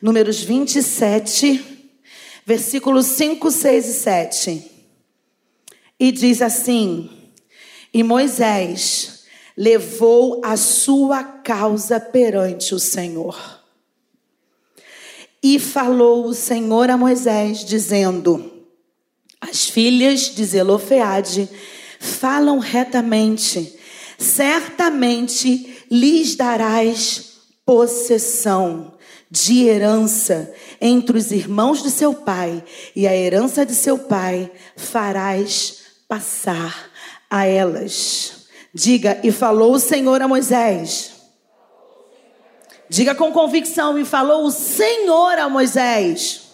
Números 27, versículos 5, 6 e 7. E diz assim: E Moisés levou a sua causa perante o Senhor. E falou o Senhor a Moisés, dizendo: As filhas de Zelofeade falam retamente, certamente lhes darás possessão de herança entre os irmãos de seu pai, e a herança de seu pai farás passar a elas. Diga, e falou o Senhor a Moisés. Diga com convicção, e falou o Senhor a Moisés.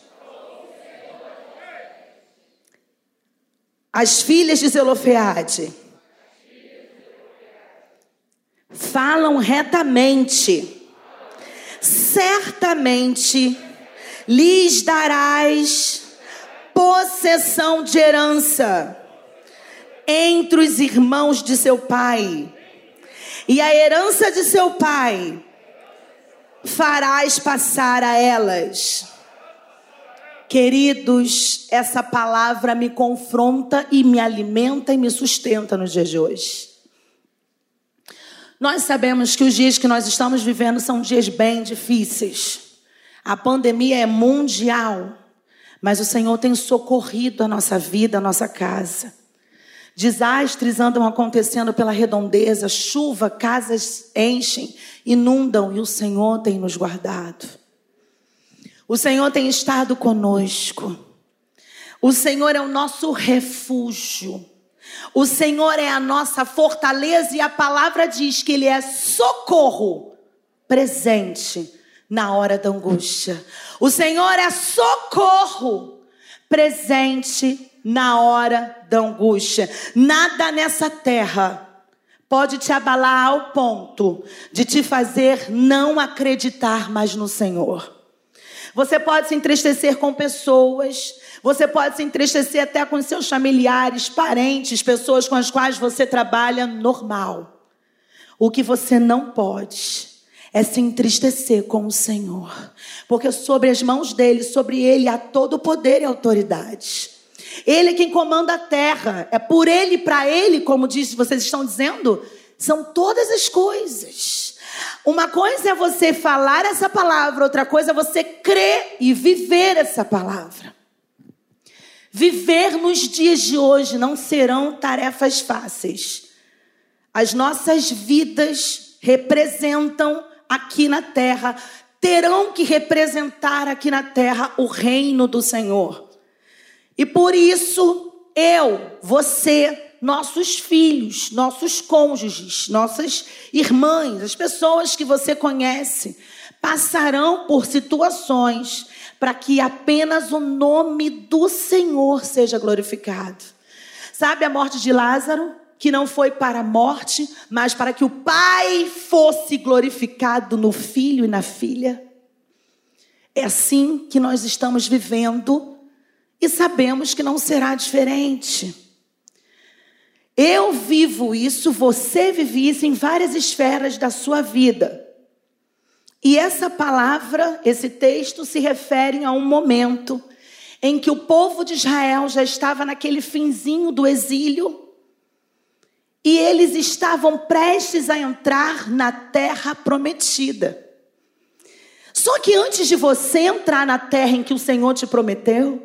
As filhas de Zelofeade falam retamente certamente lhes darás possessão de herança entre os irmãos de seu pai, e a herança de seu pai farás passar a elas. Queridos, essa palavra me confronta e me alimenta e me sustenta nos dias de hoje. Nós sabemos que os dias que nós estamos vivendo são dias bem difíceis. A pandemia é mundial, mas o Senhor tem socorrido a nossa vida, a nossa casa. Desastres andam acontecendo pela redondeza, chuva, casas enchem, inundam e o Senhor tem nos guardado. O Senhor tem estado conosco. O Senhor é o nosso refúgio. O Senhor é a nossa fortaleza e a palavra diz que Ele é socorro presente na hora da angústia. O Senhor é socorro presente na hora da angústia. Nada nessa terra pode te abalar ao ponto de te fazer não acreditar mais no Senhor. Você pode se entristecer com pessoas, você pode se entristecer até com seus familiares, parentes, pessoas com as quais você trabalha normal. O que você não pode é se entristecer com o Senhor, porque sobre as mãos dele, sobre ele há todo o poder e autoridade. Ele é quem comanda a terra, é por ele, para ele, como disse, vocês estão dizendo, são todas as coisas. Uma coisa é você falar essa palavra, outra coisa é você crer e viver essa palavra. Viver nos dias de hoje não serão tarefas fáceis. As nossas vidas representam aqui na terra, terão que representar aqui na terra o reino do Senhor. E por isso, eu, você, nossos filhos, nossos cônjuges, nossas irmãs, as pessoas que você conhece, passarão por situações para que apenas o nome do Senhor seja glorificado. Sabe a morte de Lázaro? Que não foi para a morte, mas para que o Pai fosse glorificado no filho e na filha. É assim que nós estamos vivendo e sabemos que não será diferente. Eu vivo isso, você vive isso em várias esferas da sua vida. E essa palavra, esse texto, se refere a um momento em que o povo de Israel já estava naquele finzinho do exílio e eles estavam prestes a entrar na terra prometida. Só que antes de você entrar na terra em que o Senhor te prometeu,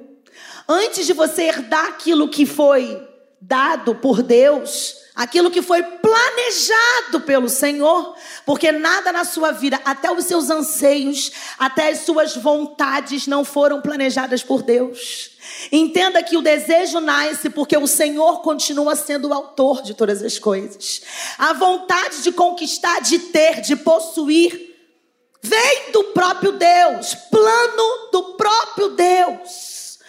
antes de você herdar aquilo que foi dado por Deus, aquilo que foi planejado pelo Senhor, porque nada na sua vida, até os seus anseios, até as suas vontades não foram planejadas por Deus. Entenda que o desejo nasce porque o Senhor continua sendo o autor de todas as coisas. A vontade de conquistar, de ter, de possuir, vem do próprio Deus, plano do próprio Deus,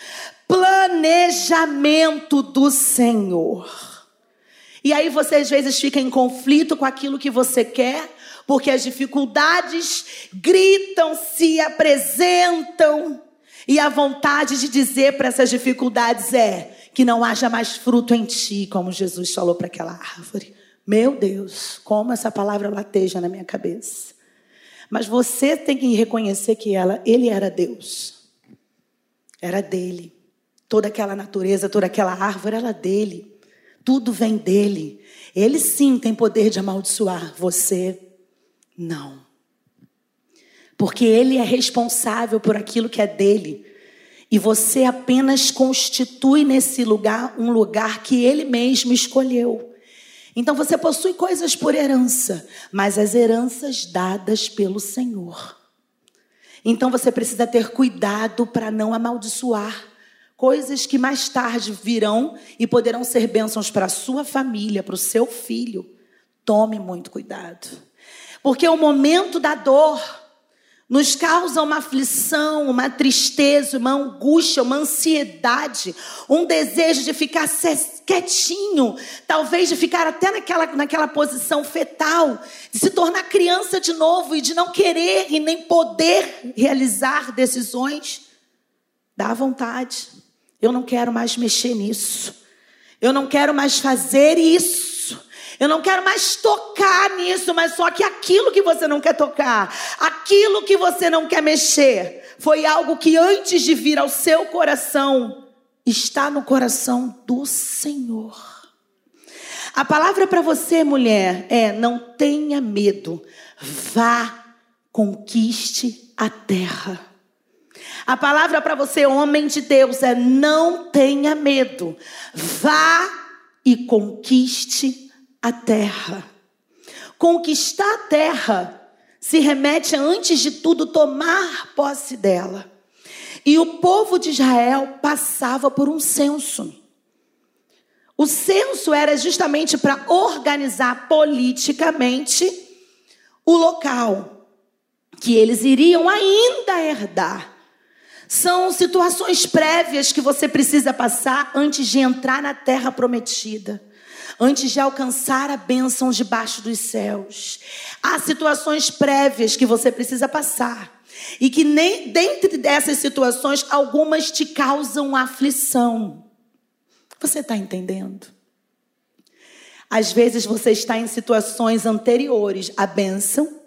planejamento do Senhor. E aí você às vezes fica em conflito com aquilo que você quer, porque as dificuldades gritam, se apresentam, e a vontade de dizer para essas dificuldades é que não haja mais fruto em ti, como Jesus falou para aquela árvore. Meu Deus, como essa palavra lateja na minha cabeça. Mas você tem que reconhecer que ela, ele era Deus. Era dele. Toda aquela natureza, toda aquela árvore era dele. Tudo vem dele. Ele sim tem poder de amaldiçoar, você não. Porque ele é responsável por aquilo que é dele. E você apenas constitui nesse lugar um lugar que ele mesmo escolheu. Então você possui coisas por herança, mas as heranças dadas pelo Senhor. Então você precisa ter cuidado para não amaldiçoar coisas que mais tarde virão e poderão ser bênçãos para a sua família, para o seu filho. Tome muito cuidado. Porque o momento da dor nos causa uma aflição, uma tristeza, uma angústia, uma ansiedade, um desejo de ficar quietinho, talvez de ficar até naquela, naquela posição fetal, de se tornar criança de novo e de não querer e nem poder realizar decisões. Dá vontade. Eu não quero mais mexer nisso. Eu não quero mais fazer isso. Eu não quero mais tocar nisso, mas só que aquilo que você não quer tocar, aquilo que você não quer mexer, foi algo que antes de vir ao seu coração, está no coração do Senhor. A palavra para você, mulher, é: não tenha medo, vá, conquiste a terra. A palavra para você, homem de Deus, é: não tenha medo, vá e conquiste a terra. Conquistar a terra se remete a, antes de tudo, tomar posse dela. E o povo de Israel passava por um censo. O censo era justamente para organizar politicamente o local que eles iriam ainda herdar. São situações prévias que você precisa passar antes de entrar na terra prometida antes de alcançar a bênção debaixo dos céus. Há situações prévias que você precisa passar. E que nem dentre dessas situações, algumas te causam aflição. Você está entendendo? Às vezes você está em situações anteriores à bênção,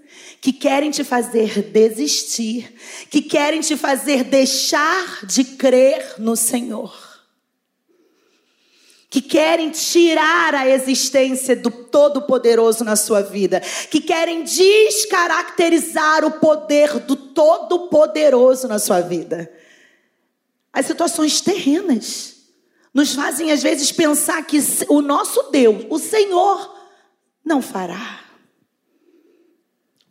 que querem te fazer desistir, que querem te fazer deixar de crer no Senhor que querem tirar a existência do Todo-Poderoso na sua vida, que querem descaracterizar o poder do Todo-Poderoso na sua vida. As situações terrenas nos fazem às vezes pensar que o nosso Deus, o Senhor, não fará.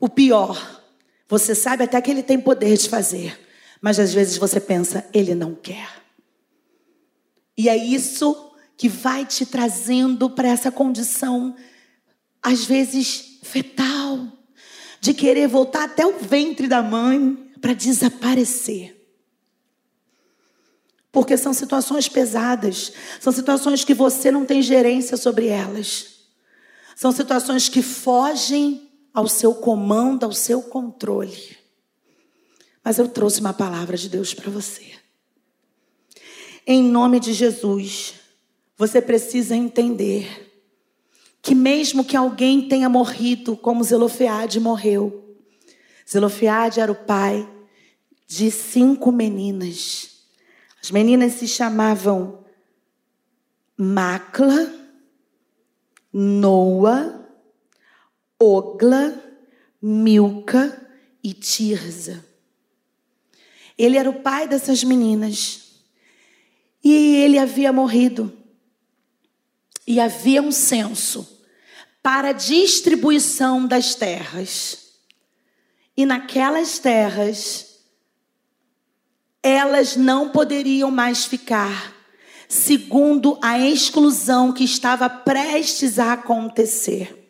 O pior, você sabe até que ele tem poder de fazer, mas às vezes você pensa, ele não quer. E é isso que vai te trazendo para essa condição, às vezes fetal, de querer voltar até o ventre da mãe para desaparecer. Porque são situações pesadas, são situações que você não tem gerência sobre elas. São situações que fogem ao seu comando, ao seu controle. Mas eu trouxe uma palavra de Deus para você. Em nome de Jesus, você precisa entender que mesmo que alguém tenha morrido, como Zelofeade morreu, Zelofeade era o pai de cinco meninas. As meninas se chamavam Macla, Noa, Ogla, Milca e Tirza. Ele era o pai dessas meninas. E ele havia morrido. E havia um censo para a distribuição das terras. E naquelas terras, elas não poderiam mais ficar, segundo a exclusão que estava prestes a acontecer.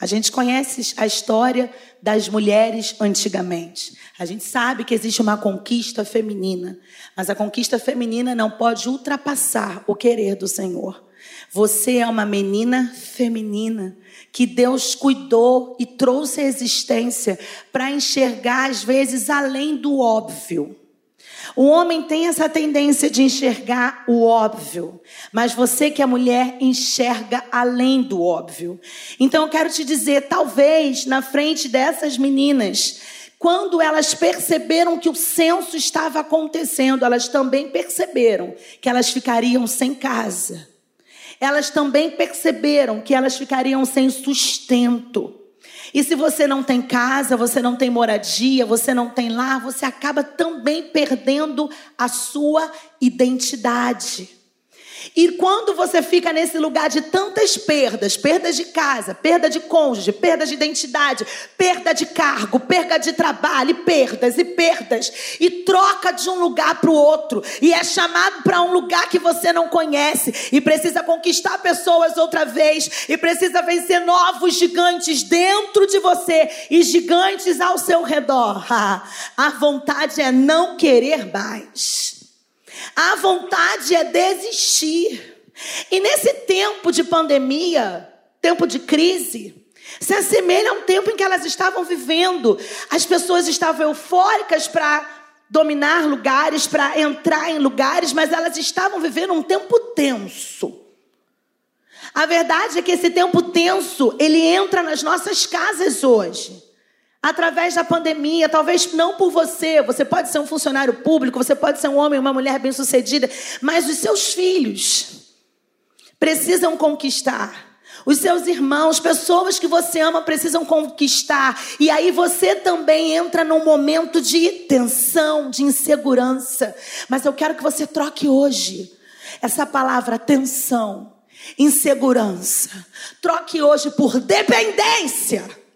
A gente conhece a história das mulheres antigamente. A gente sabe que existe uma conquista feminina, mas a conquista feminina não pode ultrapassar o querer do Senhor. Você é uma menina feminina que Deus cuidou e trouxe à existência para enxergar, às vezes, além do óbvio. O homem tem essa tendência de enxergar o óbvio, mas você que é mulher enxerga além do óbvio. Então eu quero te dizer, talvez na frente dessas meninas Quando elas perceberam que o censo estava acontecendo, elas também perceberam que elas ficariam sem casa. Elas também perceberam que elas ficariam sem sustento. E se você não tem casa, você não tem moradia, você não tem lar, você acaba também perdendo a sua identidade. E quando você fica nesse lugar de tantas perdas, perdas de casa, perda de cônjuge, perda de identidade, perda de cargo, perda de trabalho, e perdas e perdas, e troca de um lugar para o outro, e é chamado para um lugar que você não conhece, e precisa conquistar pessoas outra vez, e precisa vencer novos gigantes dentro de você e gigantes ao seu redor. A vontade é não querer mais. A vontade é desistir. E nesse tempo de pandemia, tempo de crise, se assemelha a um tempo em que elas estavam vivendo. As pessoas estavam eufóricas para dominar lugares, para entrar em lugares, mas elas estavam vivendo um tempo tenso. A verdade é que esse tempo tenso, ele entra nas nossas casas hoje através da pandemia, talvez não por você, você pode ser um funcionário público, você pode ser um homem, uma mulher bem-sucedida, mas os seus filhos precisam conquistar. Os seus irmãos, pessoas que você ama, precisam conquistar. E aí você também entra num momento de tensão, de insegurança. Mas eu quero que você troque hoje essa palavra tensão, insegurança. Troque hoje por dependência.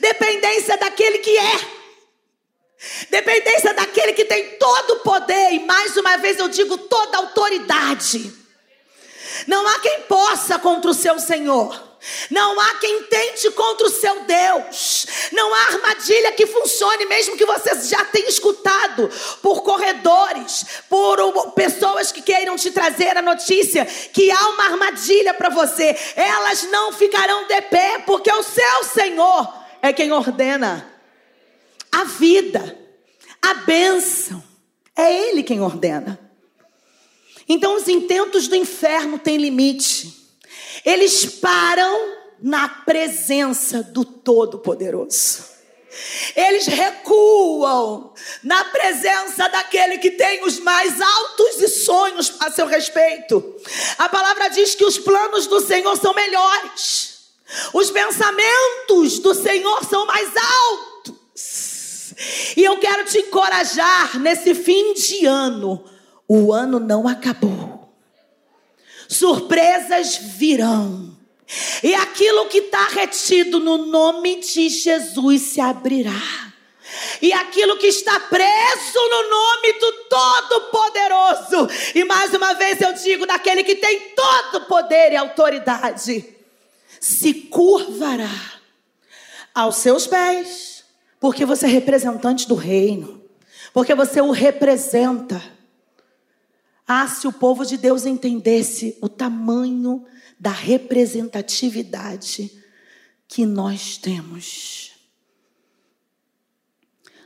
Dependência daquele que é. Dependência daquele que tem todo o poder, e mais uma vez eu digo toda autoridade. Não há quem possa contra o seu Senhor. Não há quem tente contra o seu Deus. Não há armadilha que funcione, mesmo que você já tenha escutado por corredores, por pessoas que queiram te trazer a notícia que há uma armadilha para você. Elas não ficarão de pé, porque o seu Senhor é quem ordena a vida, a bênção. É Ele quem ordena. Então, os intentos do inferno têm limite. Eles param na presença do Todo-Poderoso. Eles recuam na presença daquele que tem os mais altos e sonhos a seu respeito. A palavra diz que os planos do Senhor são melhores. Os pensamentos do Senhor são mais altos. E eu quero te encorajar nesse fim de ano. O ano não acabou. Surpresas virão. E aquilo que está retido no nome de Jesus se abrirá. E aquilo que está preso no nome do Todo-Poderoso. E mais uma vez eu digo: daquele que tem todo poder e autoridade se curvará aos seus pés, porque você é representante do reino, porque você o representa. Ah, se o povo de Deus entendesse o tamanho da representatividade que nós temos.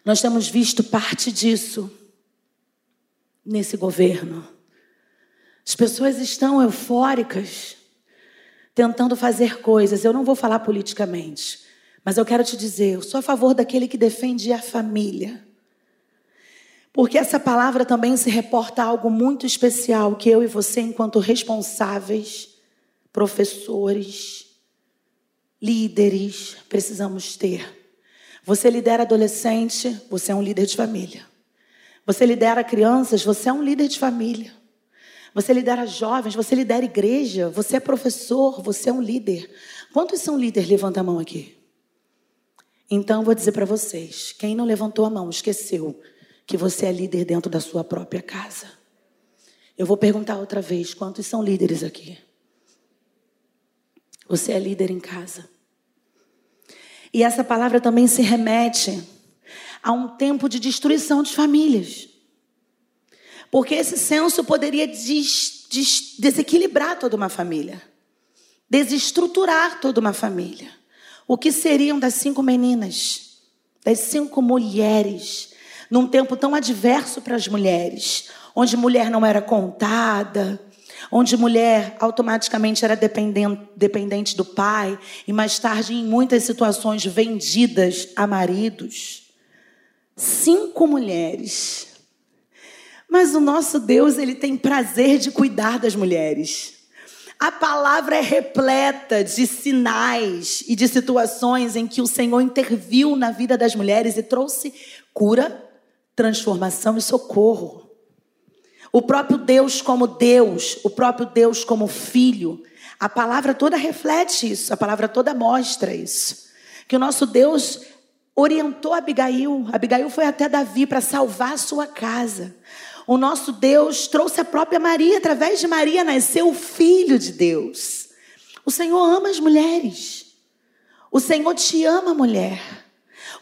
Nós temos visto parte disso nesse governo. As pessoas estão eufóricas tentando fazer coisas. Eu não vou falar politicamente, mas eu quero te dizer, eu sou a favor daquele que defende a família. Porque essa palavra também se reporta a algo muito especial que eu e você, enquanto responsáveis, professores, líderes, precisamos ter. Você lidera adolescente, você é um líder de família. Você lidera crianças, você é um líder de família. Você lidera jovens, você lidera igreja, você é professor, você é um líder. Quantos são líderes? Levanta a mão aqui. Então, vou dizer para vocês: quem não levantou a mão, esqueceu que você é líder dentro da sua própria casa. Eu vou perguntar outra vez: quantos são líderes aqui? Você é líder em casa. E essa palavra também se remete a um tempo de destruição de famílias. Porque esse censo poderia des, des, desequilibrar toda uma família, desestruturar toda uma família. O que seriam das cinco meninas, das cinco mulheres, num tempo tão adverso para as mulheres, onde mulher não era contada, onde mulher automaticamente era dependente do pai e mais tarde, em muitas situações, vendidas a maridos. Cinco mulheres. Mas o nosso Deus, ele tem prazer de cuidar das mulheres. A palavra é repleta de sinais e de situações em que o Senhor interviu na vida das mulheres e trouxe cura, transformação e socorro. O próprio Deus como Deus, o próprio Deus como Filho, a palavra toda reflete isso, a palavra toda mostra isso. Que o nosso Deus orientou Abigail, Abigail foi até Davi para salvar a sua casa. O nosso Deus trouxe a própria Maria, através de Maria nasceu o Filho de Deus. O Senhor ama as mulheres. O Senhor te ama, mulher.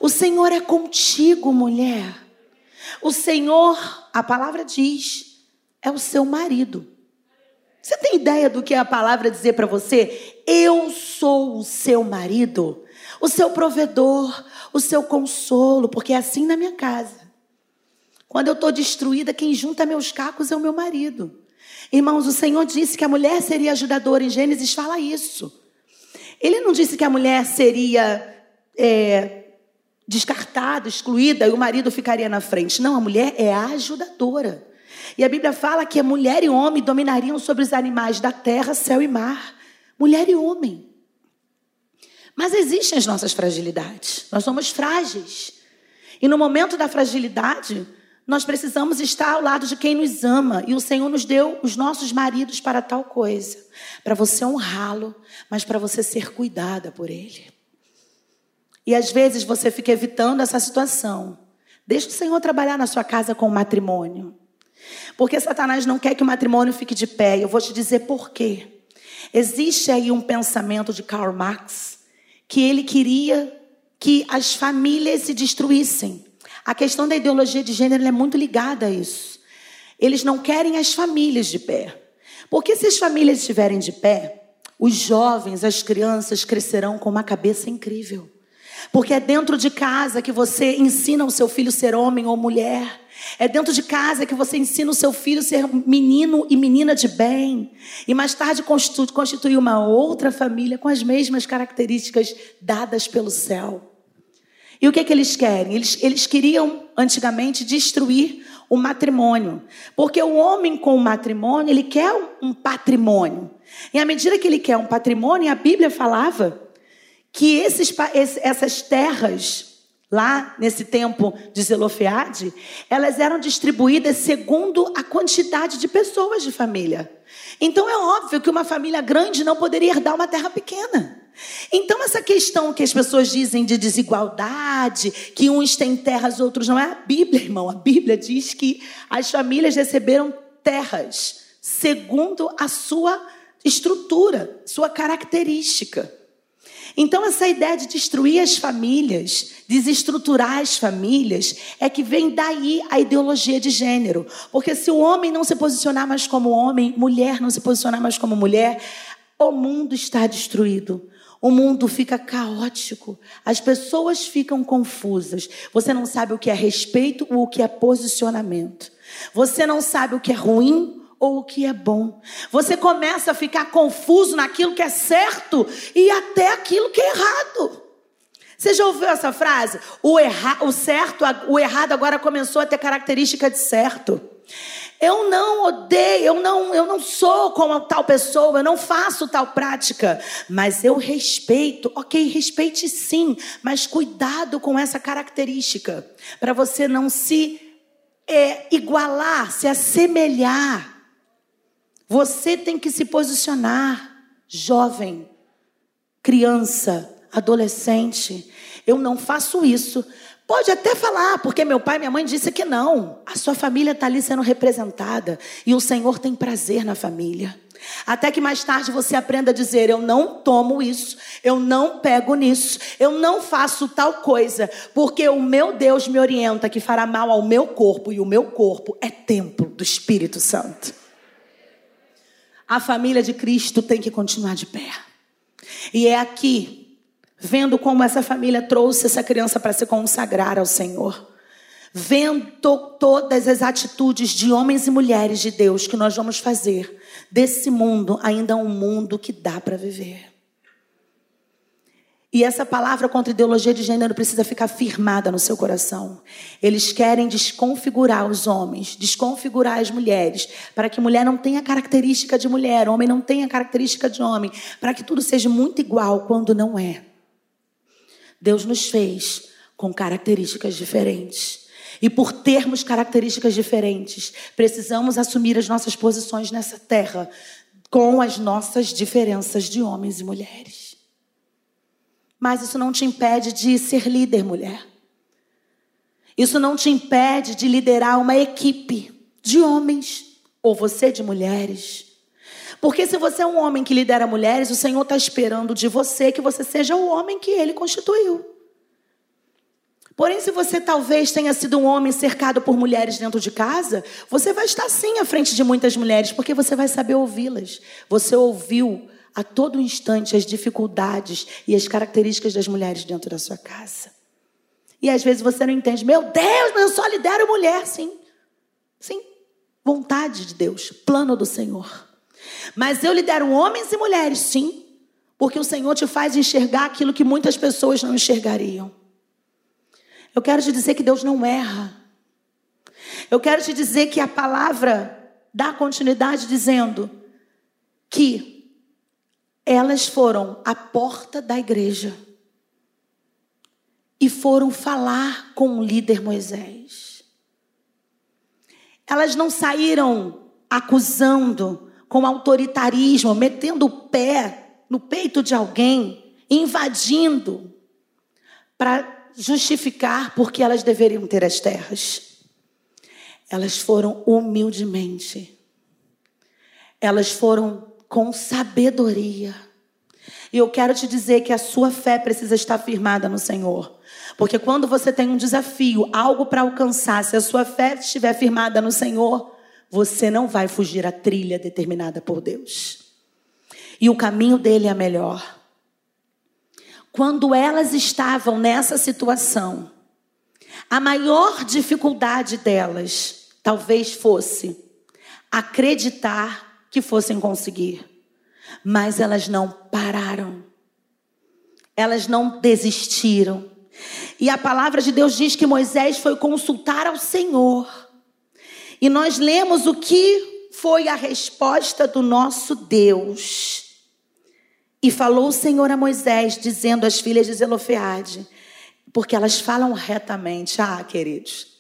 O Senhor é contigo, mulher. O Senhor, a palavra diz, é o seu marido. Você tem ideia do que a palavra dizer para você? Eu sou o seu marido, o seu provedor, o seu consolo, porque é assim na minha casa. Quando eu estou destruída, quem junta meus cacos é o meu marido. Irmãos, o Senhor disse que a mulher seria ajudadora. Em Gênesis fala isso. Ele não disse que a mulher seria é, descartada, excluída e o marido ficaria na frente. Não, a mulher é a ajudadora. E a Bíblia fala que a mulher e homem dominariam sobre os animais da terra, céu e mar. Mulher e homem. Mas existem as nossas fragilidades. Nós somos frágeis. E no momento da fragilidade, nós precisamos estar ao lado de quem nos ama. E o Senhor nos deu os nossos maridos para tal coisa. Para você honrá-lo, mas para você ser cuidada por ele. E às vezes você fica evitando essa situação. Deixa o Senhor trabalhar na sua casa com o matrimônio. Porque Satanás não quer que o matrimônio fique de pé. Eu vou te dizer por quê. Existe aí um pensamento de Karl Marx que ele queria que as famílias se destruíssem. A questão da ideologia de gênero é muito ligada a isso. Eles não querem as famílias de pé. Porque se as famílias estiverem de pé, os jovens, as crianças crescerão com uma cabeça incrível. Porque é dentro de casa que você ensina o seu filho ser homem ou mulher. É dentro de casa que você ensina o seu filho ser menino e menina de bem. E mais tarde constituir uma outra família com as mesmas características dadas pelo céu. E o que, é que eles querem? Eles, eles queriam, antigamente, destruir o matrimônio. Porque o homem com o matrimônio, ele quer um patrimônio. E à medida que ele quer um patrimônio, a Bíblia falava que esses, essas terras, lá nesse tempo de Zelofeade, elas eram distribuídas segundo a quantidade de pessoas de família. Então é óbvio que uma família grande não poderia herdar uma terra pequena. Então, essa questão que as pessoas dizem de desigualdade, que uns têm terras, outros não, é a Bíblia, irmão. A Bíblia diz que as famílias receberam terras segundo a sua estrutura, sua característica. Então, essa ideia de destruir as famílias, desestruturar as famílias, é que vem daí a ideologia de gênero. Porque se o homem não se posicionar mais como homem, mulher não se posicionar mais como mulher, o mundo está destruído. O mundo fica caótico, as pessoas ficam confusas. Você não sabe o que é respeito ou o que é posicionamento. Você não sabe o que é ruim ou o que é bom. Você começa a ficar confuso naquilo que é certo e até aquilo que é errado. Você já ouviu essa frase? O, erra, o certo, o errado agora começou a ter característica de certo. Eu não odeio, eu não, eu não sou como tal pessoa, eu não faço tal prática, mas eu respeito. Ok, respeite sim, mas cuidado com essa característica, para você não se é, igualar, se assemelhar. Você tem que se posicionar, jovem, criança, adolescente. Eu não faço isso Pode até falar, porque meu pai e minha mãe disse que não. A sua família está ali sendo representada e o Senhor tem prazer na família. Até que mais tarde você aprenda a dizer: Eu não tomo isso, eu não pego nisso, eu não faço tal coisa, porque o meu Deus me orienta que fará mal ao meu corpo e o meu corpo é templo do Espírito Santo. A família de Cristo tem que continuar de pé. E é aqui vendo como essa família trouxe essa criança para se consagrar ao Senhor. vendo todas as atitudes de homens e mulheres de Deus que nós vamos fazer desse mundo ainda um mundo que dá para viver. E essa palavra contra ideologia de gênero precisa ficar firmada no seu coração. Eles querem desconfigurar os homens, desconfigurar as mulheres, para que mulher não tenha característica de mulher, homem não tenha característica de homem, para que tudo seja muito igual quando não é. Deus nos fez com características diferentes. E por termos características diferentes, precisamos assumir as nossas posições nessa terra com as nossas diferenças de homens e mulheres. Mas isso não te impede de ser líder, mulher. Isso não te impede de liderar uma equipe de homens ou você de mulheres. Porque se você é um homem que lidera mulheres, o Senhor está esperando de você que você seja o homem que ele constituiu. Porém, se você talvez tenha sido um homem cercado por mulheres dentro de casa, você vai estar sim à frente de muitas mulheres, porque você vai saber ouvi-las. Você ouviu a todo instante as dificuldades e as características das mulheres dentro da sua casa. E às vezes você não entende, meu Deus, mas eu só lidero mulher, sim. Sim, vontade de Deus, plano do Senhor. Mas eu lidero homens e mulheres, sim, porque o Senhor te faz enxergar aquilo que muitas pessoas não enxergariam. Eu quero te dizer que Deus não erra. Eu quero te dizer que a palavra dá continuidade dizendo que elas foram à porta da igreja e foram falar com o líder Moisés. Elas não saíram acusando com autoritarismo, metendo o pé no peito de alguém, invadindo para justificar porque elas deveriam ter as terras. Elas foram humildemente. Elas foram com sabedoria. E eu quero te dizer que a sua fé precisa estar firmada no Senhor. Porque quando você tem um desafio, algo para alcançar, se a sua fé estiver firmada no Senhor, você não vai fugir a trilha determinada por Deus. E o caminho dele é melhor. Quando elas estavam nessa situação, a maior dificuldade delas talvez fosse acreditar que fossem conseguir. Mas elas não pararam. Elas não desistiram. E a palavra de Deus diz que Moisés foi consultar ao Senhor. E nós lemos o que foi a resposta do nosso Deus. E falou o Senhor a Moisés, dizendo às filhas de Zelofeade, porque elas falam retamente, ah, queridos,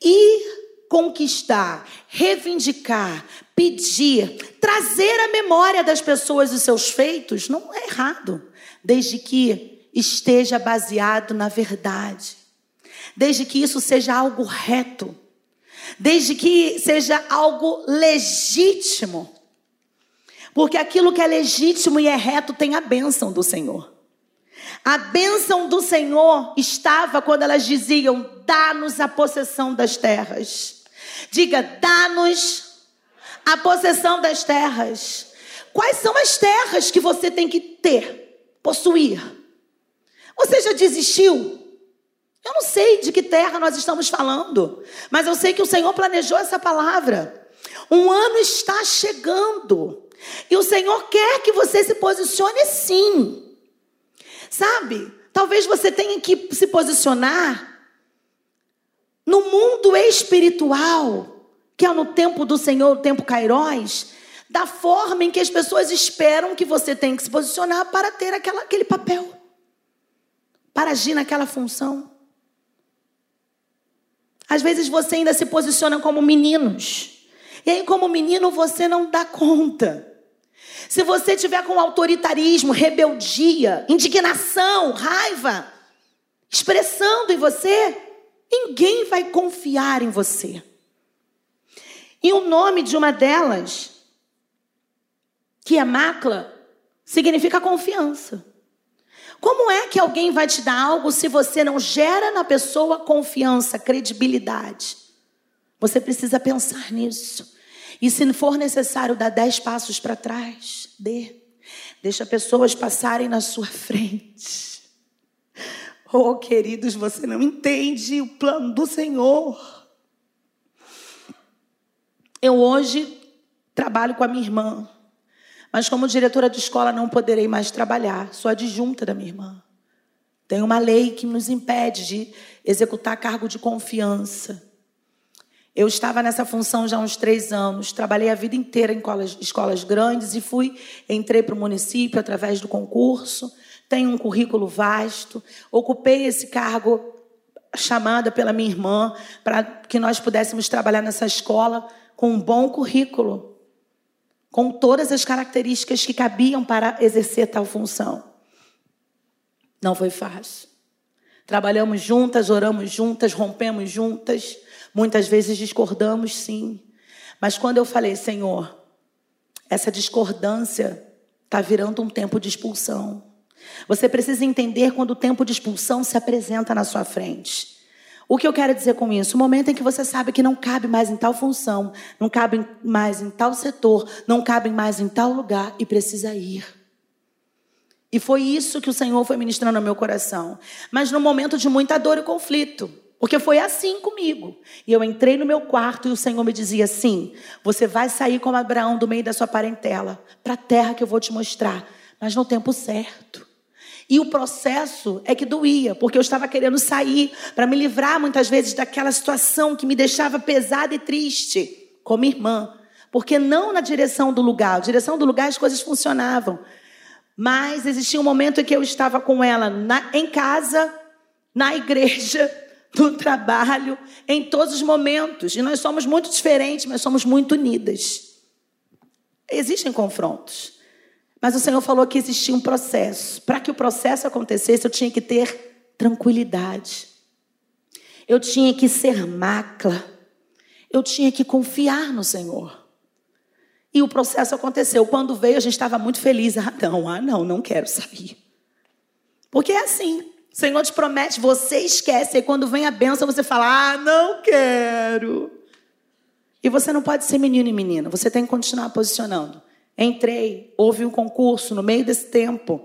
e conquistar, reivindicar, pedir, trazer à memória das pessoas os seus feitos, não é errado, desde que esteja baseado na verdade, desde que isso seja algo reto, desde que seja algo legítimo. Porque aquilo que é legítimo e é reto tem a bênção do Senhor. A bênção do Senhor estava quando elas diziam: dá-nos a possessão das terras. Diga, dá-nos a possessão das terras. Quais são as terras que você tem que ter, possuir? Você já desistiu? Eu não sei de que terra nós estamos falando, mas eu sei que o Senhor planejou essa palavra. Um ano está chegando e o Senhor quer que você se posicione sim. Sabe? Talvez você tenha que se posicionar no mundo espiritual, que é no tempo do Senhor, o tempo Cairós, da forma em que as pessoas esperam que você tenha que se posicionar para ter aquela, aquele papel, para agir naquela função. Às vezes você ainda se posiciona como meninos. E aí, como menino, você não dá conta. Se você tiver com autoritarismo, rebeldia, indignação, raiva, expressando em você, Ninguém vai confiar em você. E o nome de uma delas, que é Macla, significa confiança. Como é que alguém vai te dar algo se você não gera na pessoa confiança, credibilidade? Você precisa pensar nisso. E se for necessário dar dez passos para trás, dê. Deixa pessoas passarem na sua frente. Oh, queridos, você não entende o plano do Senhor. Eu hoje trabalho com a minha irmã, mas como diretora de escola não poderei mais trabalhar, sou adjunta da minha irmã. Tem uma lei que nos impede de executar cargo de confiança. Eu estava nessa função já há uns três anos, trabalhei a vida inteira em escolas, escolas grandes e fui, entrei para o município através do concurso, tenho um currículo vasto, ocupei esse cargo chamada pela minha irmã para que nós pudéssemos trabalhar nessa escola com um bom currículo, com todas as características que cabiam para exercer tal função. Não foi fácil. Trabalhamos juntas, oramos juntas, rompemos juntas. Muitas vezes discordamos, sim. Mas quando eu falei, Senhor, essa discordância está virando um tempo de expulsão. Você precisa entender quando o tempo de expulsão se apresenta na sua frente. O que eu quero dizer com isso? O momento em que você sabe que não cabe mais em tal função, não cabe mais em tal setor, não cabe mais em tal lugar e precisa ir. E foi isso que o Senhor foi ministrando no meu coração. Mas no momento de muita dor e conflito. Porque foi assim comigo. E eu entrei no meu quarto e o Senhor me dizia assim: Você vai sair como Abraão do meio da sua parentela, para a terra que eu vou te mostrar, mas no tempo certo. E o processo é que doía, porque eu estava querendo sair para me livrar muitas vezes daquela situação que me deixava pesada e triste, como irmã. Porque não na direção do lugar, na direção do lugar as coisas funcionavam. Mas existia um momento em que eu estava com ela na, em casa, na igreja, no trabalho, em todos os momentos. E nós somos muito diferentes, mas somos muito unidas. Existem confrontos. Mas o Senhor falou que existia um processo. Para que o processo acontecesse, eu tinha que ter tranquilidade. Eu tinha que ser macla. Eu tinha que confiar no Senhor. E o processo aconteceu. Quando veio, a gente estava muito feliz. Ah, não, ah, não, não quero sair. Porque é assim. O Senhor te promete, você esquece. E quando vem a benção, você fala, ah, não quero. E você não pode ser menino e menina. Você tem que continuar posicionando. Entrei, houve um concurso no meio desse tempo.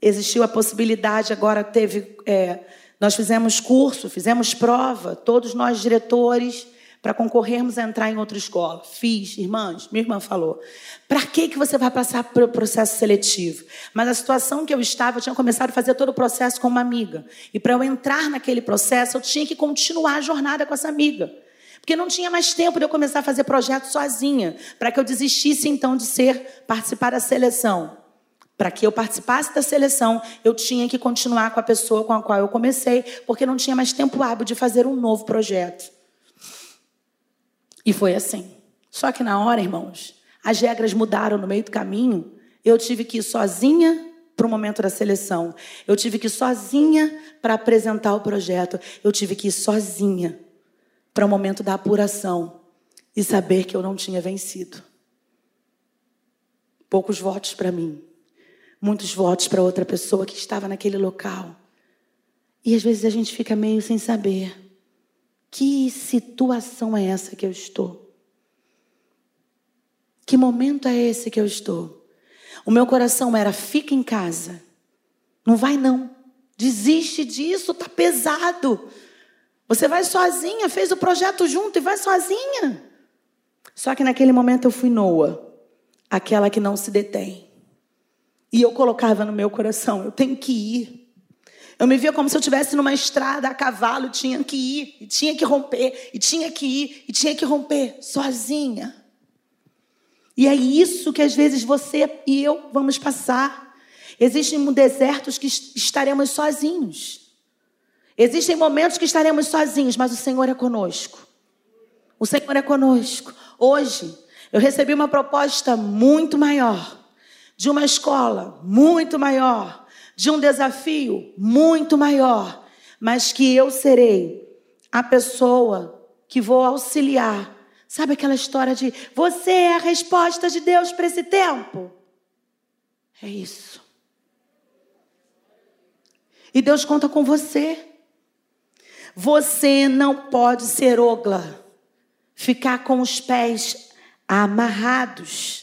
Existiu a possibilidade, agora teve. É, nós fizemos curso, fizemos prova, todos nós diretores, para concorrermos a entrar em outra escola. Fiz, irmãs, minha irmã falou. Para que, que você vai passar pelo processo seletivo? Mas a situação que eu estava, eu tinha começado a fazer todo o processo com uma amiga. E para eu entrar naquele processo, eu tinha que continuar a jornada com essa amiga. Porque não tinha mais tempo de eu começar a fazer projeto sozinha, para que eu desistisse então de ser participar da seleção. Para que eu participasse da seleção, eu tinha que continuar com a pessoa com a qual eu comecei, porque não tinha mais tempo hábil de fazer um novo projeto. E foi assim. Só que na hora, irmãos, as regras mudaram no meio do caminho. Eu tive que ir sozinha para o momento da seleção. Eu tive que ir sozinha para apresentar o projeto. Eu tive que ir sozinha para o momento da apuração e saber que eu não tinha vencido. Poucos votos para mim, muitos votos para outra pessoa que estava naquele local. E às vezes a gente fica meio sem saber que situação é essa que eu estou? Que momento é esse que eu estou? O meu coração era: fica em casa. Não vai não. Desiste disso, tá pesado. Você vai sozinha, fez o projeto junto e vai sozinha. Só que naquele momento eu fui Noa, aquela que não se detém. E eu colocava no meu coração, eu tenho que ir. Eu me via como se eu estivesse numa estrada a cavalo, tinha que ir, e tinha que romper, e tinha que ir, e tinha que romper, sozinha. E é isso que às vezes você e eu vamos passar. Existem desertos que estaremos sozinhos. Existem momentos que estaremos sozinhos, mas o Senhor é conosco. O Senhor é conosco. Hoje, eu recebi uma proposta muito maior, de uma escola muito maior, de um desafio muito maior, mas que eu serei a pessoa que vou auxiliar. Sabe aquela história de você é a resposta de Deus para esse tempo? É isso. E Deus conta com você. Você não pode ser ogla, ficar com os pés amarrados.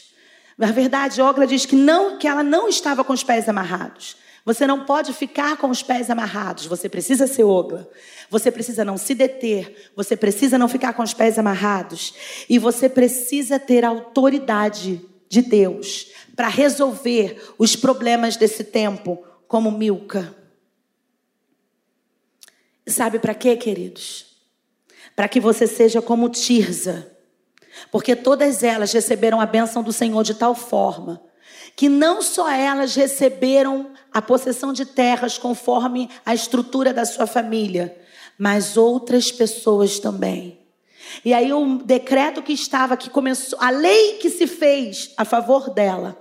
Na verdade, Ogla diz que não, que ela não estava com os pés amarrados, Você não pode ficar com os pés amarrados. Você precisa ser ogla. Você precisa não se deter. Você precisa não ficar com os pés amarrados. E você precisa ter autoridade de Deus para resolver os problemas desse tempo, como Milca. Sabe para quê, queridos? Para que você seja como Tirza. Porque todas elas receberam a bênção do Senhor de tal forma que não só elas receberam a possessão de terras conforme a estrutura da sua família, mas outras pessoas também. E aí o decreto que estava, que começou, a lei que se fez a favor dela,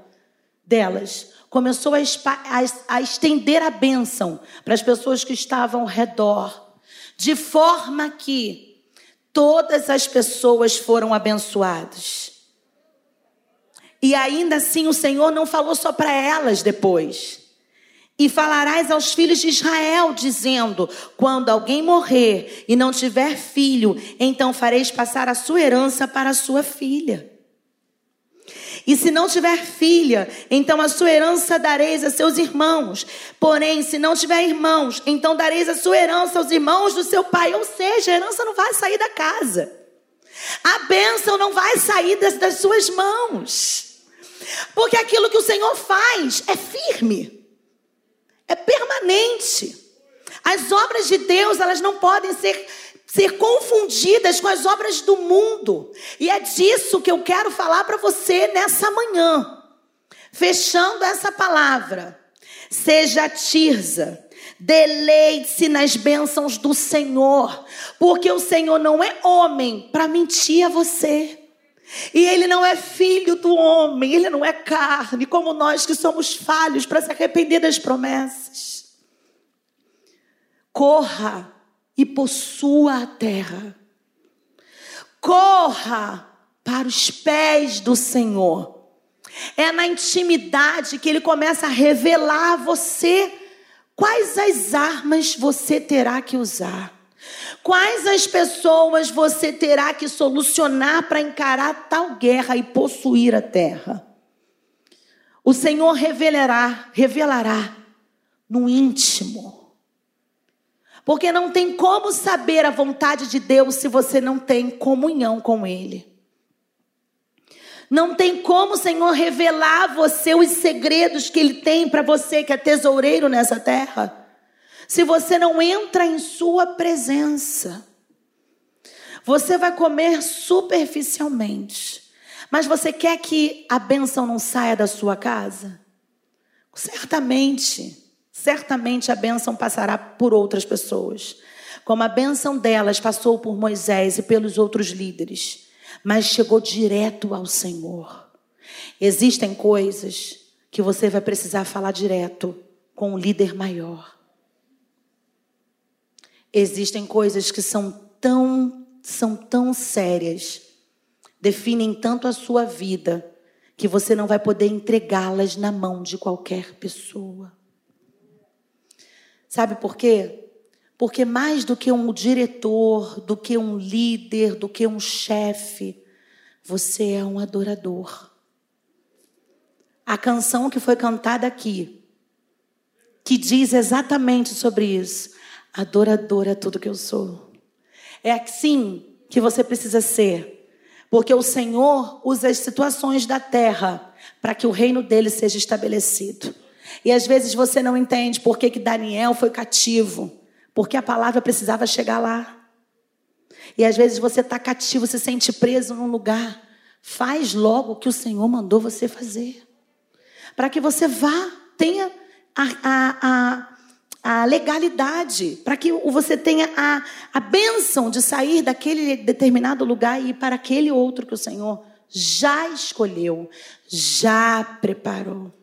delas, começou a, a, a estender a bênção para as pessoas que estavam ao redor, de forma que todas as pessoas foram abençoadas. E ainda assim o Senhor não falou só para elas depois. E falarás aos filhos de Israel, dizendo: Quando alguém morrer e não tiver filho, então fareis passar a sua herança para a sua filha. E se não tiver filha, então a sua herança dareis a seus irmãos. Porém, se não tiver irmãos, então dareis a sua herança aos irmãos do seu pai. Ou seja, a herança não vai sair da casa. A bênção não vai sair das, das suas mãos. Porque aquilo que o Senhor faz é firme, é permanente. As obras de Deus, elas não podem ser, ser confundidas com as obras do mundo. E é disso que eu quero falar para você nessa manhã. Fechando essa palavra. Seja Tirza. Deleite-se nas bênçãos do Senhor, porque o Senhor não é homem para mentir a você. E ele não é filho do homem, ele não é carne, como nós que somos falhos para se arrepender das promessas. Corra e possua a terra. Corra para os pés do Senhor. É na intimidade que ele começa a revelar a você quais as armas você terá que usar. Quais as pessoas você terá que solucionar para encarar tal guerra e possuir a terra? O Senhor revelará, revelará no íntimo. Porque não tem como saber a vontade de Deus se você não tem comunhão com Ele. Não tem como o Senhor revelar a você os segredos que Ele tem para você que é tesoureiro nessa terra se você não entra em Sua presença. Você vai comer superficialmente. Mas você quer que a bênção não saia da sua casa? Certamente, certamente a bênção passará por outras pessoas. Como a bênção delas passou por Moisés e pelos outros líderes, mas chegou direto ao Senhor. Existem coisas que você vai precisar falar direto com o líder maior. Existem coisas que são tão, são tão sérias, definem tanto a sua vida, que você não vai poder entregá-las na mão de qualquer pessoa. Sabe por quê? Porque mais do que um diretor, do que um líder, do que um chefe, você é um adorador. A canção que foi cantada aqui, que diz exatamente sobre isso, adoradora é tudo que eu sou. É assim que você precisa ser. Porque o Senhor usa as situações da terra para que o reino dele seja estabelecido. E às vezes você não entende por que, que Daniel foi cativo. Porque a palavra precisava chegar lá. E às vezes você está cativo, se sente preso num lugar. Faz logo o que o Senhor mandou você fazer. Para que você vá, tenha a, a, a a legalidade, para que você tenha a, a bênção de sair daquele determinado lugar e ir para aquele outro que o Senhor já escolheu, já preparou.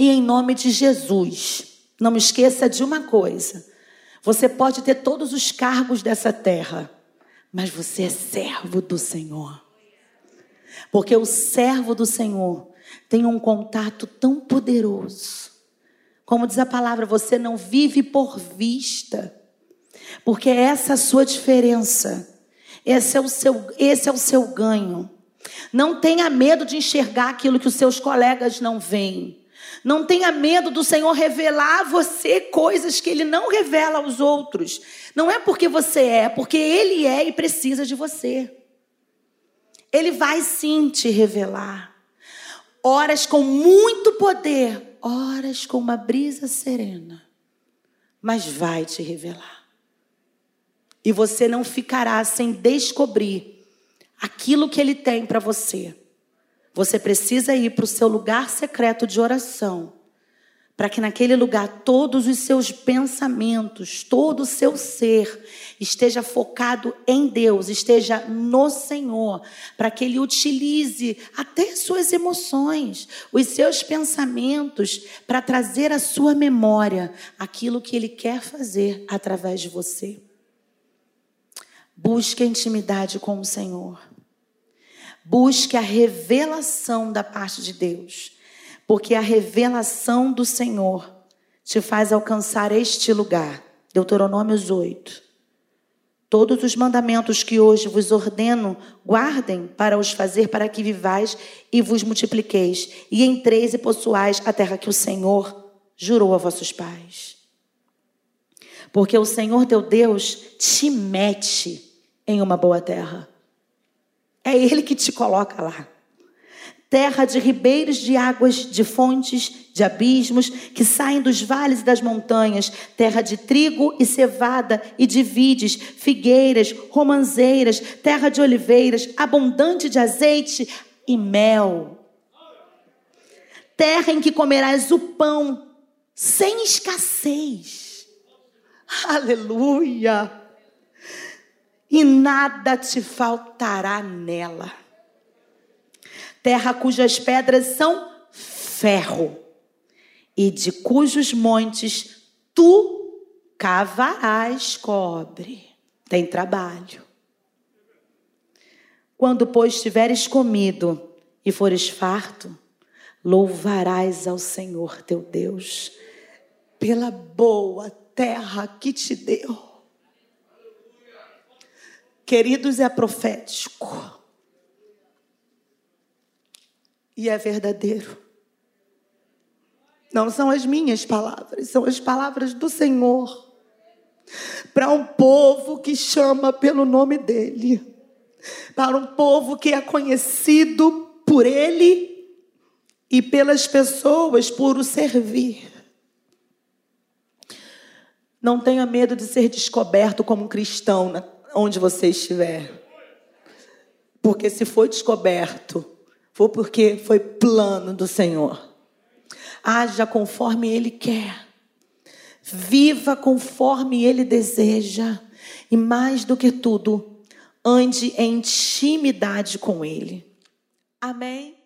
E em nome de Jesus, não me esqueça de uma coisa: você pode ter todos os cargos dessa terra, mas você é servo do Senhor. Porque o servo do Senhor tem um contato tão poderoso como diz a palavra, você não vive por vista. Porque essa é a sua diferença. Esse é o seu, esse é o seu ganho. Não tenha medo de enxergar aquilo que os seus colegas não veem. Não tenha medo do Senhor revelar a você coisas que Ele não revela aos outros. Não é porque você é, é porque Ele é e precisa de você. Ele vai sim te revelar. Horas com muito poder, horas com uma brisa serena. Mas vai te revelar. E você não ficará sem descobrir aquilo que Ele tem para você. Você precisa ir para o seu lugar secreto de oração, para que naquele lugar todos os seus pensamentos, todo o seu ser esteja focado em Deus, esteja no Senhor, para que Ele utilize até suas emoções, os seus pensamentos, para trazer à sua memória aquilo que Ele quer fazer através de você. Busque intimidade com o Senhor. Busque a revelação da parte de Deus, porque a revelação do Senhor te faz alcançar este lugar. Deuteronômios 8. Todos os mandamentos que hoje vos ordeno, guardem para os fazer, para que vivais e vos multipliqueis, e entreis e possuais a terra que o Senhor jurou a vossos pais. Porque o Senhor teu Deus te mete em uma boa terra é Ele que te coloca lá. Terra de ribeiros de águas, de fontes, de abismos que saem dos vales e das montanhas, terra de trigo e cevada e de vides, figueiras, romanzeiras, terra de oliveiras, abundante de azeite e mel. Terra em que comerás o pão sem escassez. Aleluia! E nada te faltará nela. Terra cujas pedras são ferro, e de cujos montes tu cavarás cobre. Tem trabalho. Quando, pois, tiveres comido e fores farto, louvarás ao Senhor teu Deus pela boa terra que te deu. Queridos, é profético. E é verdadeiro. Não são as minhas palavras, são as palavras do Senhor. Para um povo que chama pelo nome dEle. Para um povo que é conhecido por Ele e pelas pessoas por o servir. Não tenha medo de ser descoberto como um cristão onde você estiver. Porque se foi descoberto, foi porque foi plano do Senhor. Haja conforme Ele quer. Viva conforme Ele deseja. E mais do que tudo, ande em intimidade com Ele. Amém?